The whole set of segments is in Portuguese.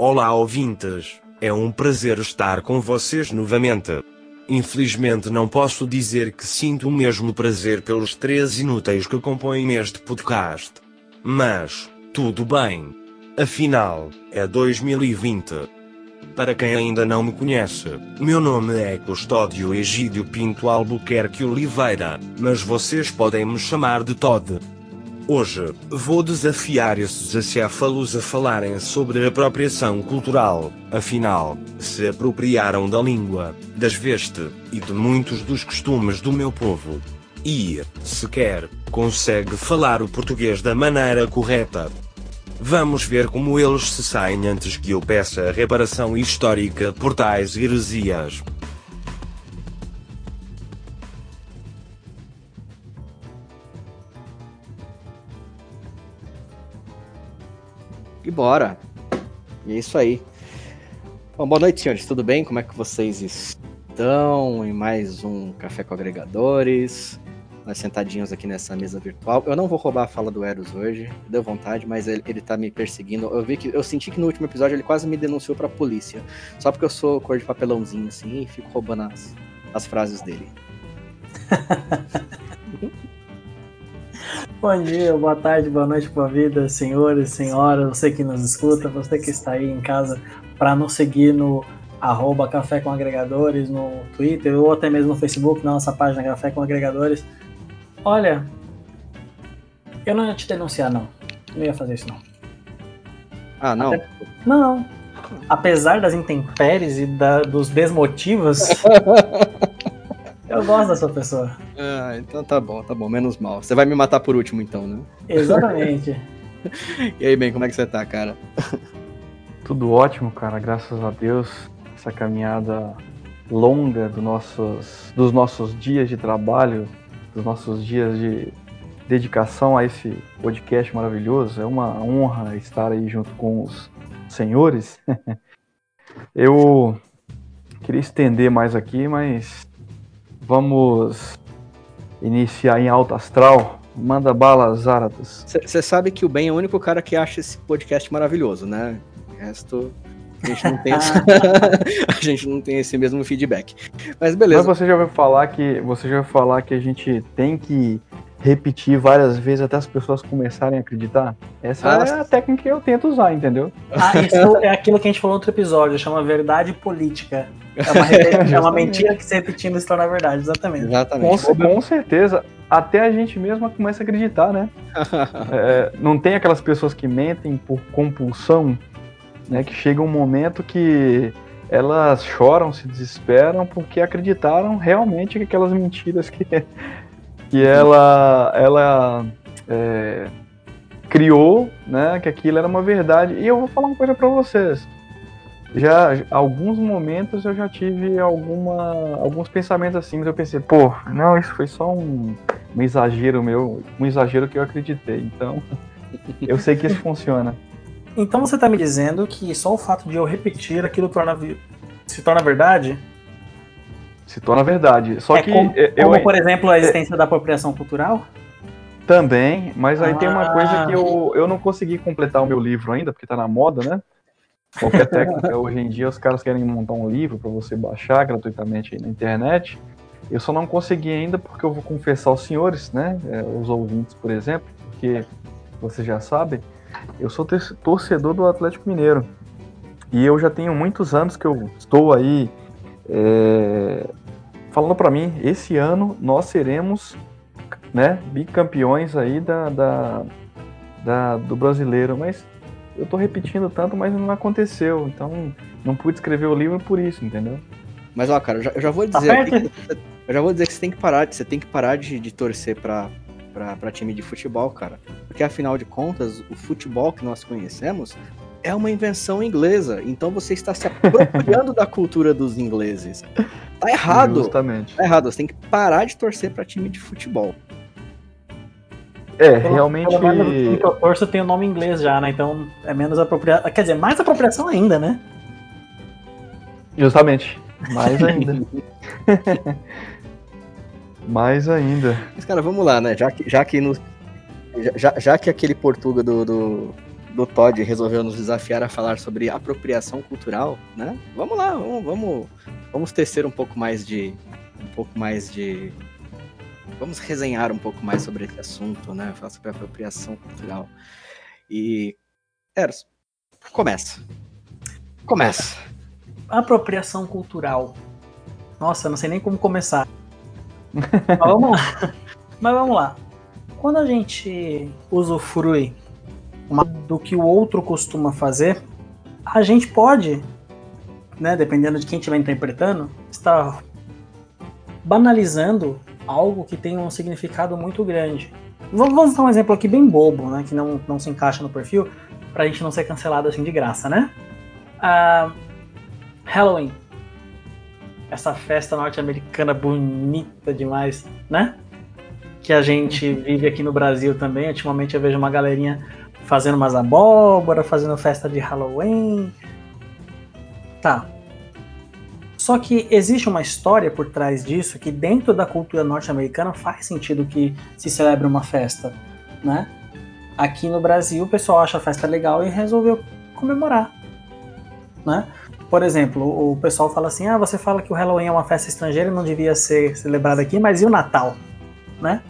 Olá ouvintes, é um prazer estar com vocês novamente. Infelizmente não posso dizer que sinto o mesmo prazer pelos três inúteis que compõem este podcast. Mas, tudo bem. Afinal, é 2020. Para quem ainda não me conhece, meu nome é Custódio Egídio Pinto Albuquerque Oliveira, mas vocês podem me chamar de Todd. Hoje, vou desafiar esses acéfalos a falarem sobre apropriação cultural, afinal, se apropriaram da língua, das vestes e de muitos dos costumes do meu povo. E, sequer, consegue falar o português da maneira correta. Vamos ver como eles se saem antes que eu peça a reparação histórica por tais heresias. Bora. E é isso aí. Bom, boa noite, senhores. Tudo bem? Como é que vocês estão? Em mais um Café com Agregadores. Nós sentadinhos aqui nessa mesa virtual. Eu não vou roubar a fala do Eros hoje, deu vontade, mas ele, ele tá me perseguindo. Eu vi que eu senti que no último episódio ele quase me denunciou pra polícia. Só porque eu sou cor de papelãozinho assim e fico roubando as, as frases dele. Bom dia, boa tarde, boa noite, boa vida, senhores, senhoras, você que nos escuta, você que está aí em casa para nos seguir no arroba Café com Agregadores, no Twitter ou até mesmo no Facebook, na nossa página Café com Agregadores. Olha, eu não ia te denunciar, não. Não ia fazer isso, não. Ah, não? Até- Não. Apesar das intempéries e da- dos desmotivos, eu gosto da sua pessoa. Ah, então tá bom, tá bom, menos mal. Você vai me matar por último, então, né? Exatamente. E aí, bem, como é que você tá, cara? Tudo ótimo, cara, graças a Deus. Essa caminhada longa do nossos, dos nossos dias de trabalho, dos nossos dias de dedicação a esse podcast maravilhoso. É uma honra estar aí junto com os senhores. Eu queria estender mais aqui, mas vamos iniciar em alto astral. Manda bala, Zaratas. Você sabe que o Ben é o único cara que acha esse podcast maravilhoso, né? O resto. A gente não tem, esse... a gente não tem esse mesmo feedback. Mas beleza. Mas você já vai falar que você já vai falar que a gente tem que repetir várias vezes até as pessoas começarem a acreditar? Essa Ah, é a técnica que eu tento usar, entendeu? Ah, isso é aquilo que a gente falou no outro episódio, chama verdade política. É uma, é uma mentira que se repetindo se torna verdade, exatamente. Com, Exatamente. com certeza, até a gente mesma começa a acreditar, né? É, não tem aquelas pessoas que mentem por compulsão, né? Que chega um momento que elas choram, se desesperam porque acreditaram realmente que aquelas mentiras que, que ela, ela é, criou, né? Que aquilo era uma verdade. E eu vou falar uma coisa pra vocês. Já alguns momentos eu já tive alguma, alguns pensamentos assim, mas eu pensei, pô, não, isso foi só um, um exagero meu, um exagero que eu acreditei. Então, eu sei que isso funciona. Então você tá me dizendo que só o fato de eu repetir aquilo torna se torna verdade? Se torna verdade. Só é que como, eu como, por exemplo, a existência da apropriação cultural? também, mas aí tem uma Ah. coisa que eu, eu não consegui completar o meu livro ainda, porque tá na moda, né? Qualquer técnica, hoje em dia os caras querem montar um livro para você baixar gratuitamente aí na internet. Eu só não consegui ainda porque eu vou confessar aos senhores, né? é, os ouvintes, por exemplo, porque vocês já sabem, eu sou tor- torcedor do Atlético Mineiro. E eu já tenho muitos anos que eu estou aí é, falando para mim, esse ano nós seremos né, bicampeões aí da, da, da- do brasileiro, mas eu tô repetindo tanto, mas não aconteceu, então não pude escrever o livro por isso, entendeu? Mas ó, cara, eu já, eu já vou dizer. que eu já vou dizer que você tem que parar, você tem que parar de, de torcer pra, pra time de futebol, cara. Porque afinal de contas, o futebol que nós conhecemos é uma invenção inglesa. Então você está se apropriando da cultura dos ingleses. Tá errado. Justamente. Tá errado. Você tem que parar de torcer pra time de futebol. É, Pelo- realmente. Pelo menos que eu torço tem o nome inglês já, né? Então é menos apropriação. Quer dizer, mais apropriação ainda, né? Justamente. Mais ainda. Mais ainda. Mas, cara, vamos lá, né? Já que, já que, no, já, já que aquele Portuga do, do, do Todd resolveu nos desafiar a falar sobre apropriação cultural, né? Vamos lá, vamos, vamos, vamos tecer um pouco mais de. Um pouco mais de. Vamos resenhar um pouco mais sobre esse assunto, né? Falar sobre apropriação cultural. E. Eros, começa. Começa. Apropriação cultural. Nossa, não sei nem como começar. Mas vamos lá. Mas vamos lá. Quando a gente usufrui do que o outro costuma fazer, a gente pode, né, dependendo de quem estiver interpretando, estar banalizando algo que tem um significado muito grande. Vamos, dar um exemplo aqui bem bobo, né, que não, não se encaixa no perfil, pra gente não ser cancelado assim de graça, né? Ah, Halloween. Essa festa norte-americana bonita demais, né? Que a gente vive aqui no Brasil também. Ultimamente eu vejo uma galerinha fazendo umas abóbora, fazendo festa de Halloween. Tá. Só que existe uma história por trás disso que dentro da cultura norte-americana faz sentido que se celebre uma festa, né? Aqui no Brasil o pessoal acha a festa legal e resolveu comemorar, né? Por exemplo, o pessoal fala assim: "Ah, você fala que o Halloween é uma festa estrangeira e não devia ser celebrada aqui, mas e o Natal?", né?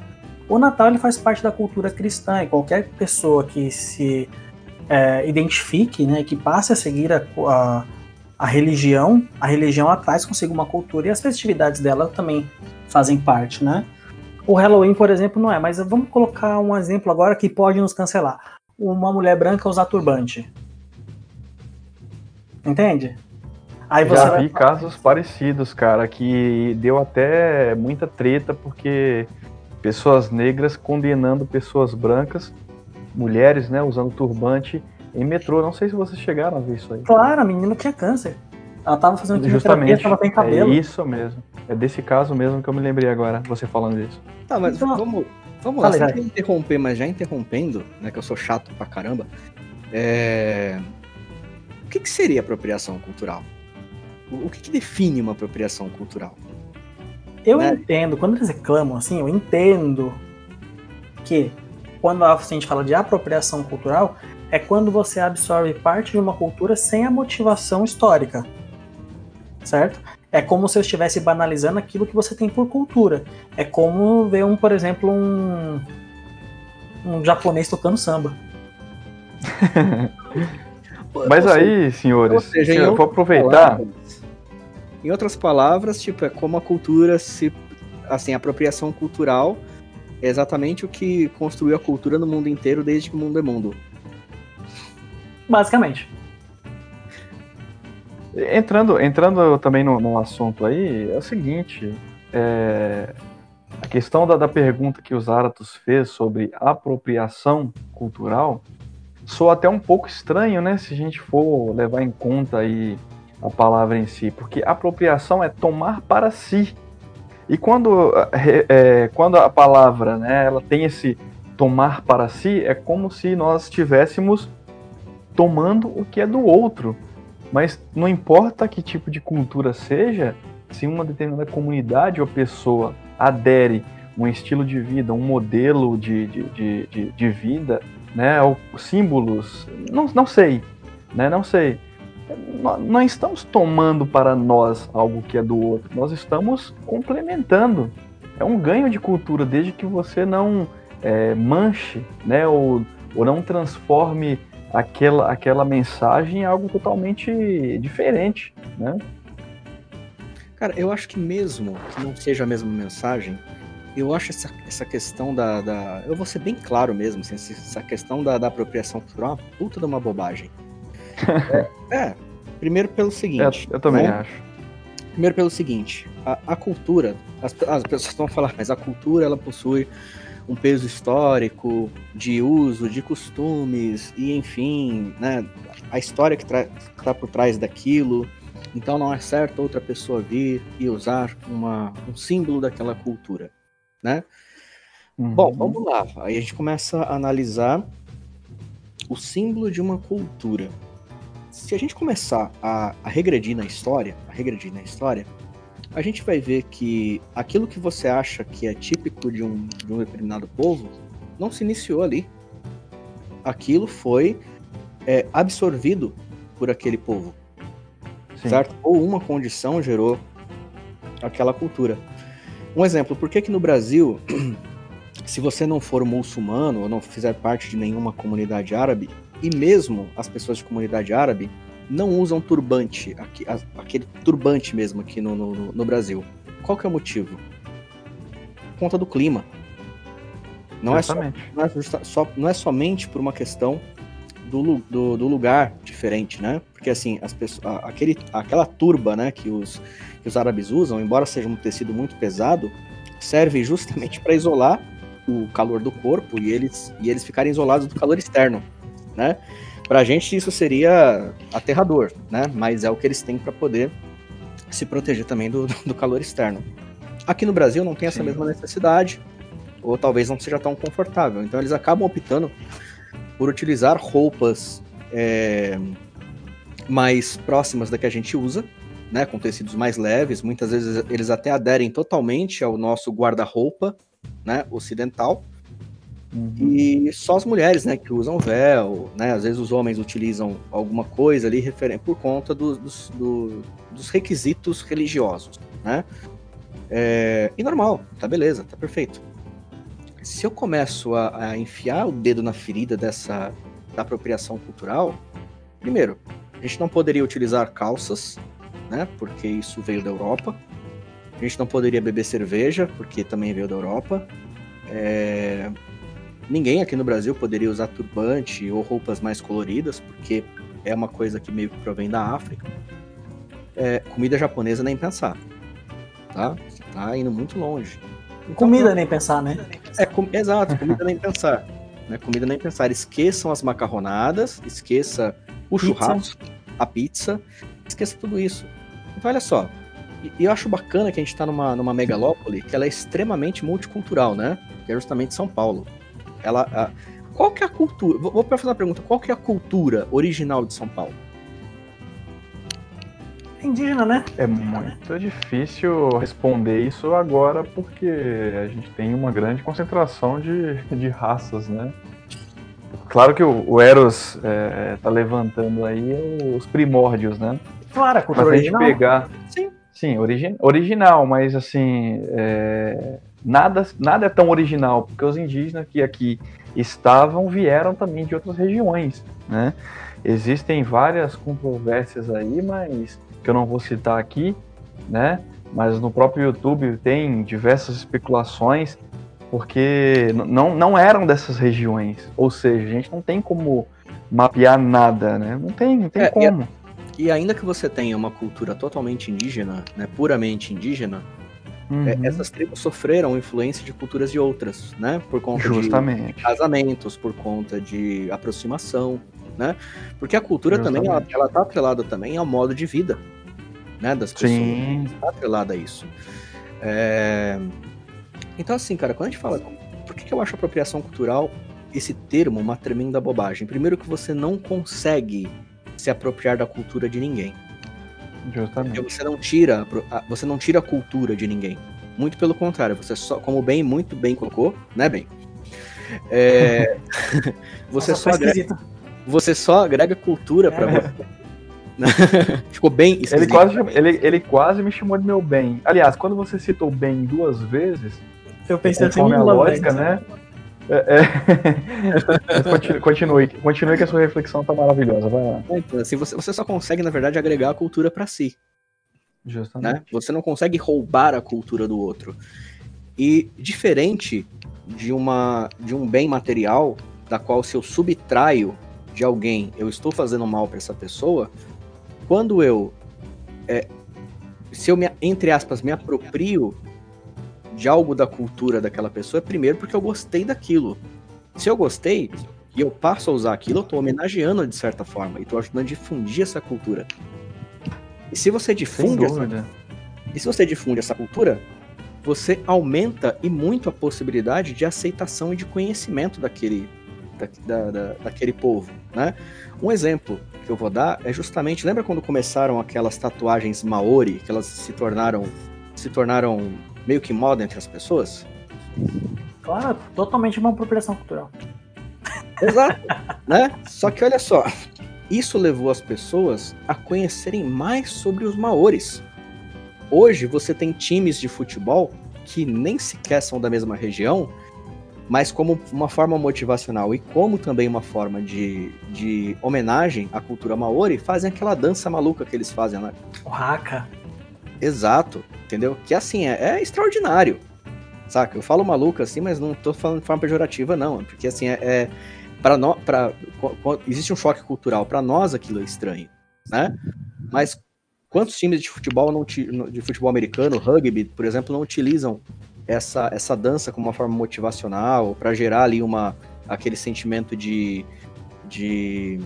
O Natal ele faz parte da cultura cristã e qualquer pessoa que se é, identifique, né, que passe a seguir a, a, a religião, a religião traz consigo uma cultura e as festividades dela também fazem parte, né? O Halloween, por exemplo, não é, mas vamos colocar um exemplo agora que pode nos cancelar. Uma mulher branca usar turbante. Entende? Aí você Já vi casos parecidos, cara, que deu até muita treta porque pessoas negras condenando pessoas brancas, mulheres, né, usando turbante em metrô. Não sei se vocês chegaram a ver isso aí. Claro, a menina tinha câncer. Ela tava fazendo Justamente, ela tem cabelo. É isso mesmo. É desse caso mesmo que eu me lembrei agora, você falando disso. Tá, mas então, vamos, vamos lá, sem interromper, mas já interrompendo, né, que eu sou chato pra caramba. É... O que, que seria apropriação cultural? O que, que define uma apropriação cultural? Eu né? entendo, quando eles reclamam assim, eu entendo que quando a gente fala de apropriação cultural, é quando você absorve parte de uma cultura sem a motivação histórica. Certo? É como se eu estivesse banalizando aquilo que você tem por cultura. É como ver um, por exemplo, um, um japonês tocando samba. Mas aí, senhores, seja, se eu vou aproveitar. Palavras, em outras palavras, tipo, é como a cultura se. Assim, a apropriação cultural é exatamente o que construiu a cultura no mundo inteiro desde que o mundo é mundo. Basicamente. Entrando, entrando também no, no assunto aí, é o seguinte: é, a questão da, da pergunta que o Zaratus fez sobre apropriação cultural soa até um pouco estranho, né? Se a gente for levar em conta aí a palavra em si, porque apropriação é tomar para si. E quando, é, quando a palavra né, ela tem esse tomar para si, é como se nós estivéssemos tomando o que é do outro. Mas não importa que tipo de cultura seja, se uma determinada comunidade ou pessoa adere um estilo de vida, um modelo de, de, de, de, de vida, né, ou símbolos, não, não sei, né, não sei não estamos tomando para nós algo que é do outro, nós estamos complementando. É um ganho de cultura, desde que você não é, manche, né, ou, ou não transforme aquela, aquela mensagem em algo totalmente diferente, né? Cara, eu acho que mesmo que não seja a mesma mensagem, eu acho essa, essa questão da, da Eu vou ser bem claro mesmo, assim, essa questão da, da apropriação cultural é uma puta de uma bobagem. É, é, primeiro pelo seguinte. É, eu também né? acho. Primeiro pelo seguinte, a, a cultura, as, as pessoas vão falar, mas a cultura ela possui um peso histórico de uso, de costumes e enfim, né, a história que está por trás daquilo. Então não é certo outra pessoa vir e usar uma, um símbolo daquela cultura, né? Uhum. Bom, vamos lá. Aí a gente começa a analisar o símbolo de uma cultura se a gente começar a, a regredir na história, a regredir na história, a gente vai ver que aquilo que você acha que é típico de um, de um determinado povo não se iniciou ali. Aquilo foi é, absorvido por aquele povo, Sim. certo? Ou uma condição gerou aquela cultura. Um exemplo, por que que no Brasil, se você não for muçulmano ou não fizer parte de nenhuma comunidade árabe, e mesmo as pessoas de comunidade árabe não usam turbante, aquele turbante mesmo aqui no, no- no Brasil. Qual que é o motivo? Por conta do clima. Não é, só, não, é só- não é somente por uma questão do, do, do lugar diferente, né? Porque assim, as pessoas, aquele, aquela turba né, que, os, que os árabes usam, embora seja um tecido muito pesado, serve justamente para isolar o calor do corpo e eles, e eles ficarem isolados do calor externo, né? Pra gente isso seria aterrador, né? Mas é o que eles têm para poder se proteger também do, do calor externo. Aqui no Brasil não tem essa Sim. mesma necessidade, ou talvez não seja tão confortável. Então eles acabam optando por utilizar roupas é, mais próximas da que a gente usa, né? Com tecidos mais leves. Muitas vezes eles até aderem totalmente ao nosso guarda-roupa, né? Ocidental. Uhum. E só as mulheres, né, que usam véu, né? Às vezes os homens utilizam alguma coisa ali referen- por conta do- dos, do- dos requisitos religiosos, né? É, e normal, tá beleza, tá perfeito. Se eu começo a, a enfiar o dedo na ferida dessa da apropriação cultural, primeiro, a gente não poderia utilizar calças, né? Porque isso veio da Europa. A gente não poderia beber cerveja, porque também veio da Europa. É, Ninguém aqui no Brasil poderia usar turbante ou roupas mais coloridas, porque é uma coisa que meio que provém da África. É, comida japonesa nem pensar. Tá? Você tá indo muito longe. Então, Comida nem pensar, né? é, com- exato, comida nem pensar. Né? Comida nem pensar. Esqueçam as macarronadas, esqueça o Pizza. churrasco, a pizza, esqueça tudo isso. Então, olha só. E e eu acho bacana que a gente está numa, numa megalópole que ela é extremamente multicultural, né? Que é justamente São Paulo. Ela, a- qual que é a cultura? Vou, vou fazer uma pergunta. Qual que é a cultura original de São Paulo? É indígena, né? É muito difícil responder isso agora porque a gente tem uma grande concentração de, de raças, né? Claro que o, o Eros é, tá levantando aí os primórdios, né? Claro, a Mas cultura se a gente original. pegar. Sim. Sim, origi original, mas assim. é, Nada, nada é tão original, porque os indígenas que aqui estavam vieram também de outras regiões, né? Existem várias controvérsias aí, mas que eu não vou citar aqui, né? Mas no próprio YouTube tem diversas especulações, porque não, não eram dessas regiões. Ou seja, a gente não tem como mapear nada, né? Não tem, não tem É, e como. E ainda que você tenha uma cultura totalmente indígena, né, puramente indígena, é, Uhum. essas tribos sofreram influência de culturas de outras, né? Por conta de Justamente. casamentos, por conta de aproximação, né? Porque a cultura também, ela, Justamente. ela tá atrelada também ao modo de vida, né? Das pessoas. Sim. Tá atrelada a isso. É, Então, assim, cara, quando a gente fala... Por que que eu acho apropriação cultural, esse termo, uma tremenda bobagem? Primeiro que você não consegue se apropriar da cultura de ninguém. Justamente. você não tira, você não tira a cultura de ninguém. Muito pelo contrário, você só, como o Ben muito bem colocou, né, Ben? É, você, Nossa, só agrega, você só agrega cultura pra É. você. Ficou bem Ele esquisito. quase, ele, ele quase me chamou de meu bem. Aliás, quando você citou bem duas vezes, Eu pensei assim, a lógica, vem. né? É, é... Continue, continue, que a sua reflexão tá maravilhosa. Vai lá. Então, assim, você, você só consegue, na verdade, agregar a cultura pra si. Justamente. né? Você não consegue roubar a cultura do outro. E diferente de uma de um bem material, da qual se eu subtraio de alguém, eu estou fazendo mal para essa pessoa, quando eu é, se eu me, entre aspas me aproprio de algo da cultura daquela pessoa, é primeiro porque eu gostei daquilo. Se eu gostei e eu passo a usar aquilo, eu estou homenageando de certa forma e estou ajudando a difundir essa cultura. E se você difunde essa e se você difunde essa cultura, você aumenta e muito a possibilidade de aceitação e de conhecimento daquele, da, da- da- daquele povo, né? Um exemplo que eu vou dar é justamente, lembra quando começaram aquelas tatuagens maori, que elas se tornaram se tornaram meio que moda entre as pessoas? Claro, totalmente uma apropriação cultural. Exato, né? Só que olha só, isso levou as pessoas a conhecerem mais sobre os maores. Hoje você tem times de futebol que nem sequer são da mesma região, mas como uma forma motivacional e como também uma forma de, de homenagem à cultura maori, fazem aquela dança maluca que eles fazem lá. O haka. Exato, entendeu? Que assim, é, é extraordinário. Saca? Eu falo maluca assim, mas não tô falando de forma pejorativa, não. Porque assim, é. é para nós. Existe um choque cultural. Para nós aquilo é estranho, né? Mas quantos times de futebol não de futebol americano, rugby, por exemplo, não utilizam essa, essa dança como uma forma motivacional para gerar ali uma aquele sentimento de, de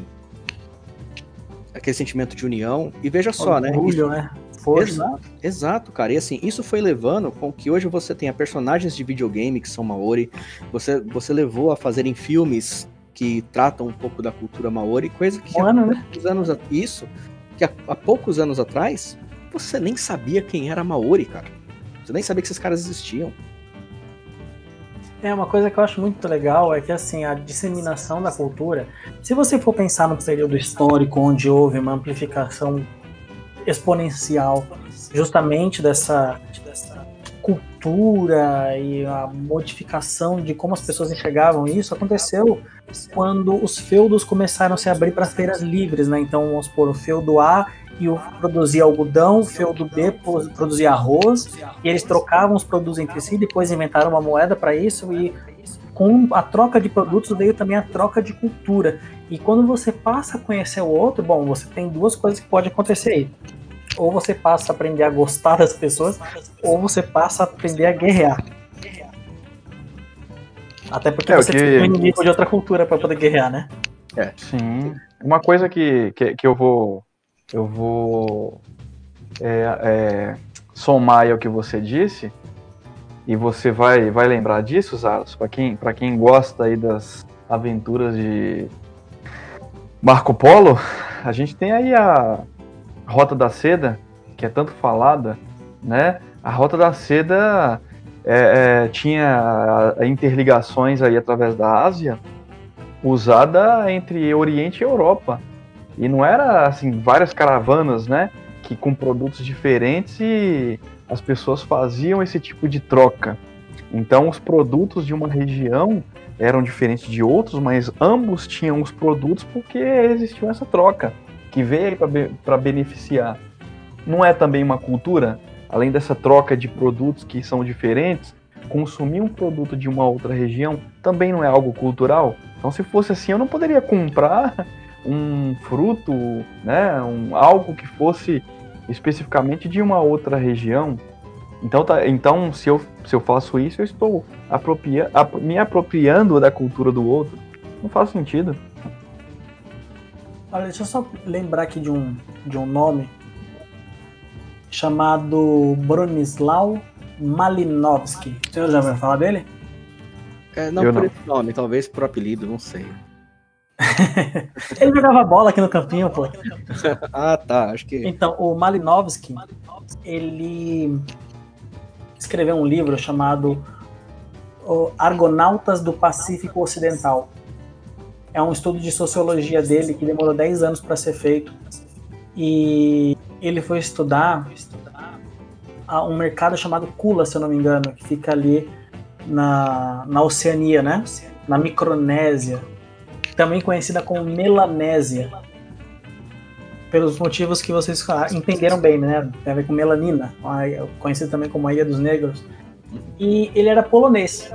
aquele sentimento de união e veja só, né? Né? Força. Exato, exato, cara. E assim, isso foi levando com que hoje você tenha personagens de videogame que são maori, você, você levou a fazerem filmes que tratam um pouco da cultura maori, coisa que Mano, há né? poucos anos isso, que há, há poucos anos atrás você nem sabia quem era maori, cara. Você nem sabia que esses caras existiam. É, uma coisa que eu acho muito legal é que assim, a disseminação da cultura, se você for pensar num período histórico onde houve uma amplificação exponencial justamente dessa, cultura e a modificação de como as pessoas enxergavam isso aconteceu quando os feudos começaram a se abrir para feiras livres, né? Então, vamos supor, o feudo A e o produzia algodão, o feudo B produzia arroz, e eles trocavam os produtos entre si, depois inventaram uma moeda para isso e com a troca de produtos veio também a troca de cultura. E quando você passa a conhecer o outro, bom, você tem duas coisas que pode acontecer aí. Ou você passa a aprender a gostar das pessoas, ou você passa a aprender a guerrear. Até porque é, você que... tem um inimigo de outra cultura para poder guerrear, né? É. Sim. Uma coisa que, que, que eu vou. Eu vou é, é, somar ao que você disse e você vai, vai lembrar disso, Zaros, para quem, quem gosta aí das aventuras de Marco Polo, a gente tem aí a Rota da Seda, que é tanto falada, né? A Rota da Seda é, é, tinha interligações aí através da Ásia, usada entre Oriente e Europa. E não era assim várias caravanas, né? Que com produtos diferentes e as pessoas faziam esse tipo de troca. Então, os produtos de uma região eram diferentes de outros, mas ambos tinham os produtos porque existiu essa troca que veio para beneficiar. Não é também uma cultura? Além dessa troca de produtos que são diferentes, consumir um produto de uma outra região também não é algo cultural? Então, se fosse assim, eu não poderia comprar um fruto, né, um, algo que fosse especificamente de uma outra região. Então, tá, então se, eu, se eu faço isso, eu estou apropria, ap, me apropriando da cultura do outro. Não faz sentido. Olha, deixa eu só lembrar aqui de um, de um nome chamado Bronislaw Malinowski. O senhor já ouviu falar dele? É, não eu por não. esse nome, talvez por apelido, não sei. ele jogava bola aqui no campinho, pô. ah, tá, acho que. Então, o Malinowski, ele escreveu um livro chamado Argonautas do Pacífico Ocidental. É um estudo de sociologia dele que demorou 10 anos para ser feito. E ele foi estudar um mercado chamado Kula, se eu não me engano, que fica ali na, na Oceania, né? Na Micronésia também conhecida como Melanésia, pelos motivos que vocês entenderam bem, né? Tem a ver com melanina, conhecido também como a Ilha dos Negros. E ele era polonês.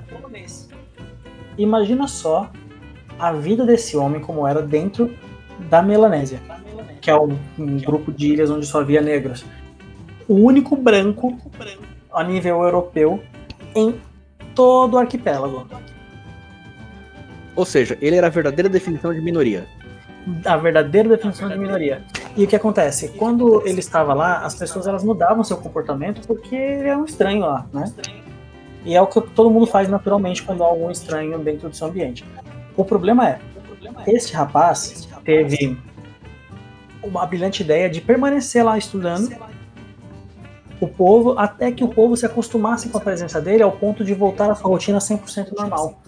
Imagina só a vida desse homem como era dentro da Melanésia, que é um, um grupo de ilhas onde só havia negros. O único branco a nível europeu em todo o arquipélago. Ou seja, ele era a verdadeira definição de minoria. A verdadeira definição de minoria. E o que acontece? Quando ele estava lá, as pessoas elas mudavam seu comportamento porque ele era um estranho lá, né? E é o que todo mundo faz naturalmente quando há algum estranho dentro do seu ambiente. O problema é, este rapaz teve uma brilhante ideia de permanecer lá estudando o povo até que o povo se acostumasse com a presença dele ao ponto de voltar à sua rotina 100% normal.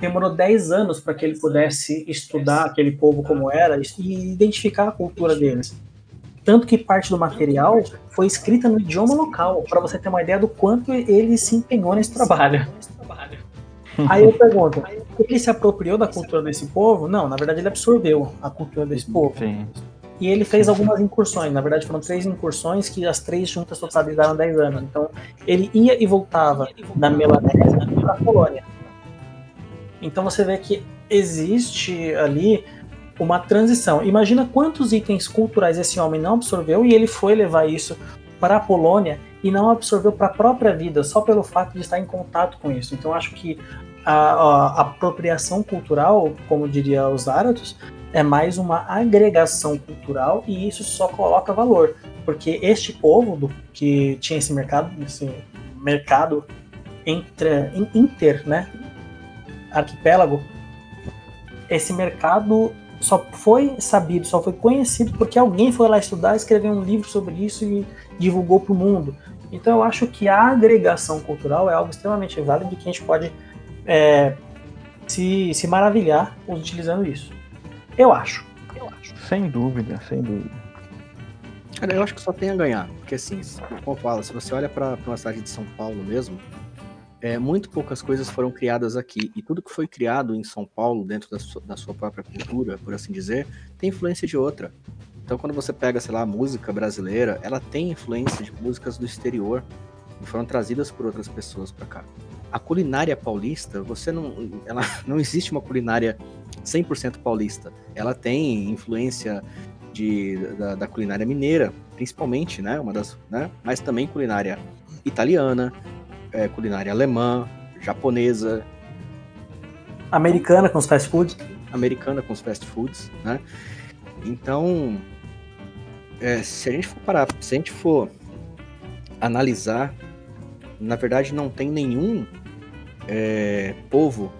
Demorou 10 anos para que ele pudesse estudar aquele povo como era e identificar a cultura deles. Tanto que parte do material foi escrita no idioma local, para você ter uma ideia do quanto ele se empenhou nesse trabalho. Aí eu pergunto, ele se apropriou da cultura desse povo? Não, na verdade ele absorveu a cultura desse povo. Sim. E ele fez algumas incursões, na verdade foram três incursões que as três juntas totalizaram 10 anos. Então ele ia e voltava da Melanésia para a Polônia. Então você vê que existe ali uma transição. Imagina quantos itens culturais esse homem não absorveu e ele foi levar isso para a Polônia e não absorveu para a própria vida só pelo fato de estar em contato com isso. Então acho que a, a, apropriação cultural, como diria os Zaratos, é mais uma agregação cultural e isso só coloca valor, porque este povo do, que tinha esse mercado, esse mercado entre, inter, né, arquipélago, esse mercado só foi sabido, só foi conhecido porque alguém foi lá estudar, escreveu um livro sobre isso e divulgou para o mundo. Então eu acho que a agregação cultural é algo extremamente válido que a gente pode é, se, se maravilhar utilizando isso. Eu acho. Eu acho. Sem dúvida, sem dúvida. Cara, eu acho que só tem a ganhar. Porque assim, como eu falo, se você olha para uma cidade de São Paulo mesmo, é, muito poucas coisas foram criadas aqui. E tudo que foi criado em São Paulo, dentro da sua, da sua própria cultura, por assim dizer, tem influência de outra. Então, quando você pega, sei lá, a música brasileira, ela tem influência de músicas do exterior que foram trazidas por outras pessoas para cá. A culinária paulista, você não, ela não existe uma culinária 100% paulista. Ela tem influência de, da, da, culinária mineira, principalmente, né, uma das, né, mas também culinária italiana, é, culinária alemã, japonesa. Americana com os fast foods. Americana com os fast foods, né? Então, é, se a gente for parar, se a gente for analisar, na verdade não tem nenhum é, povo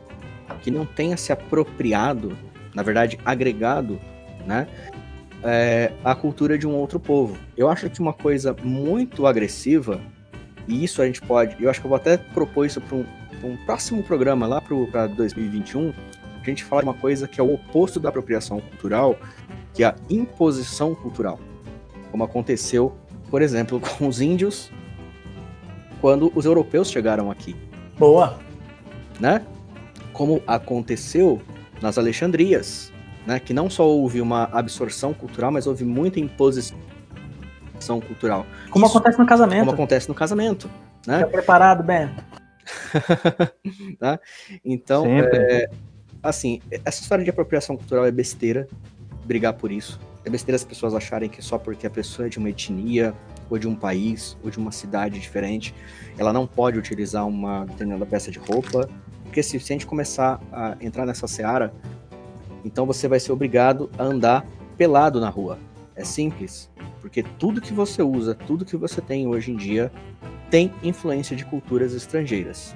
que não tenha se apropriado, na verdade agregado, né, é, a cultura de um outro povo. Eu acho que uma coisa muito agressiva e isso a gente pode, eu acho que eu vou até propor isso para um, um, próximo programa lá para 2021, a gente fala de uma coisa que é o oposto da apropriação cultural, que é a imposição cultural. Como aconteceu, por exemplo, com os índios quando os europeus chegaram aqui. Boa! Né? Como aconteceu nas Alexandrias, né? que não só houve uma absorção cultural, mas houve muita imposição cultural. Como Isso, acontece no casamento. Como acontece no casamento. Né? Tá preparado, Ben? tá? Então, é, assim, essa história de apropriação cultural é besteira brigar por isso. É besteira as pessoas acharem que só porque a pessoa é de uma etnia, ou de um país, ou de uma cidade diferente, ela não pode utilizar uma determinada peça de roupa. Porque se, se a gente começar a entrar nessa seara, então você vai ser obrigado a andar pelado na rua. É simples. Porque tudo que você usa, tudo que você tem hoje em dia, tem influência de culturas estrangeiras,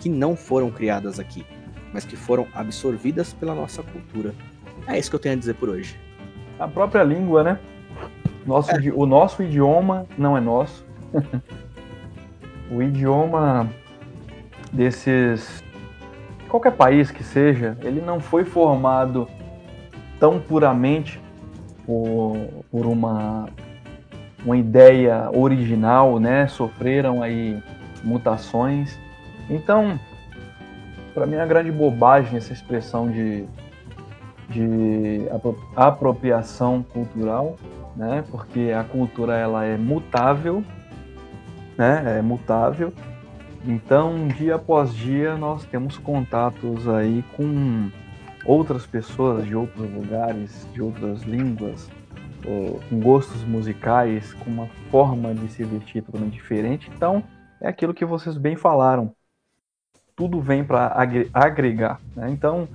que não foram criadas aqui, mas que foram absorvidas pela nossa cultura. É isso que eu tenho a dizer por hoje. A própria língua, né? Nosso, é. O nosso idioma não é nosso. o idioma desses. qualquer país que seja, ele não foi formado tão puramente por, por uma uma ideia original, né? Sofreram aí mutações. Então, para mim é uma grande bobagem essa expressão de, de apropriação cultural, né? Porque a cultura ela é mutável, né? É mutável. Então, dia após dia, nós temos contatos aí com outras pessoas de outros lugares, de outras línguas, com gostos musicais, com uma forma de se vestir totalmente diferente. Então, é aquilo que vocês bem falaram. Tudo vem para agregar. Né? Então,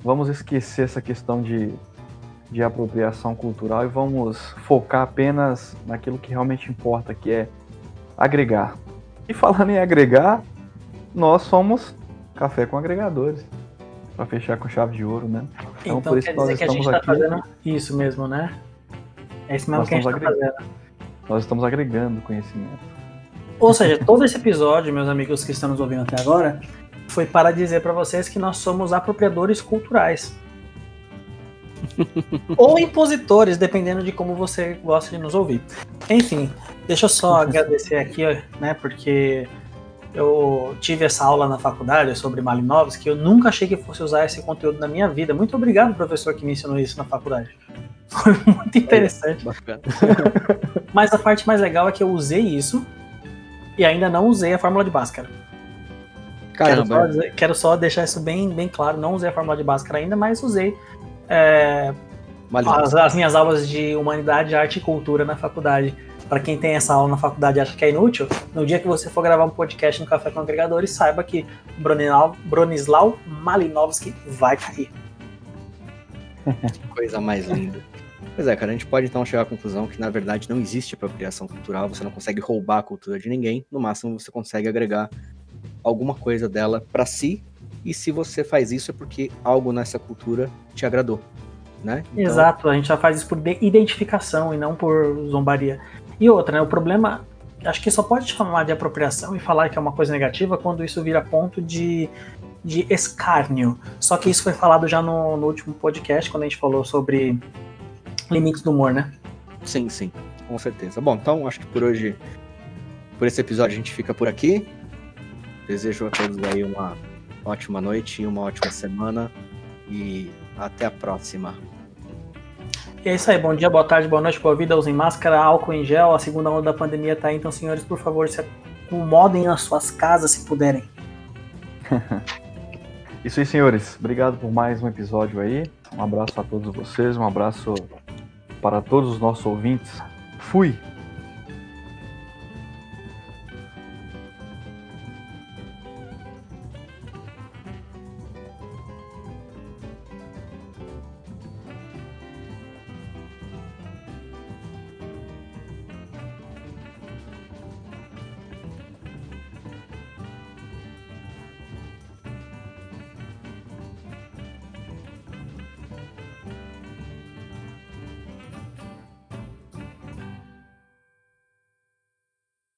vamos esquecer essa questão de, de apropriação cultural e vamos focar apenas naquilo que realmente importa, que é agregar. E falando em agregar, nós somos Café com Agregadores. Para fechar com chave de ouro, né? Então, então por isso quer nós dizer que a gente está fazendo isso mesmo, né? É isso mesmo Nós que a gente tá fazendo. Nós estamos agregando conhecimento. Ou seja, todo esse episódio, meus amigos que estão nos ouvindo até agora, foi para dizer para vocês que nós somos apropriadores culturais. Ou impositores, dependendo de como você gosta de nos ouvir. Enfim, deixa eu só agradecer aqui, né, porque eu tive essa aula na faculdade sobre Malinowski, eu nunca achei que fosse usar esse conteúdo na minha vida. Muito obrigado, professor, que me ensinou isso na faculdade. Foi muito interessante. Mas a parte mais legal é que eu usei isso e ainda não usei a fórmula de Bhaskara. Quero só, quero só, deixar isso bem, bem claro. Não usei a fórmula de Bhaskara ainda, mas usei é, as, as, minhas aulas de Humanidade, Arte e Cultura na faculdade. Para quem tem essa aula na faculdade e acha que é inútil, no dia que você for gravar um podcast no Café com Agregadores, saiba que Bronislau, Bronislau Malinowski vai cair. Que coisa mais linda. Pois é, cara, a gente pode então chegar à conclusão que na verdade não existe apropriação cultural, você não consegue roubar a cultura de ninguém, no máximo você consegue agregar alguma coisa dela para si, e se você faz isso é porque algo nessa cultura te agradou, né? Então... Exato, a gente já faz isso por identificação e não por zombaria. E outra, né, o problema, acho que só pode chamar de apropriação e falar que é uma coisa negativa quando isso vira ponto de, de escárnio. Só que isso foi falado já no, no último podcast, quando a gente falou sobre limites do humor, né? Sim, sim, com certeza. Bom, então acho que por hoje, por esse episódio, a gente fica por aqui. Desejo a todos aí uma ótima noite e uma ótima semana. E até a próxima. E é isso aí, bom dia, boa tarde, boa noite, boa vida, usem máscara, álcool em gel, a segunda onda da pandemia tá aí, então senhores, por favor, se acomodem nas suas casas se puderem. isso aí, senhores, obrigado por mais um episódio aí, um abraço a todos vocês, um abraço para todos os nossos ouvintes. Fui!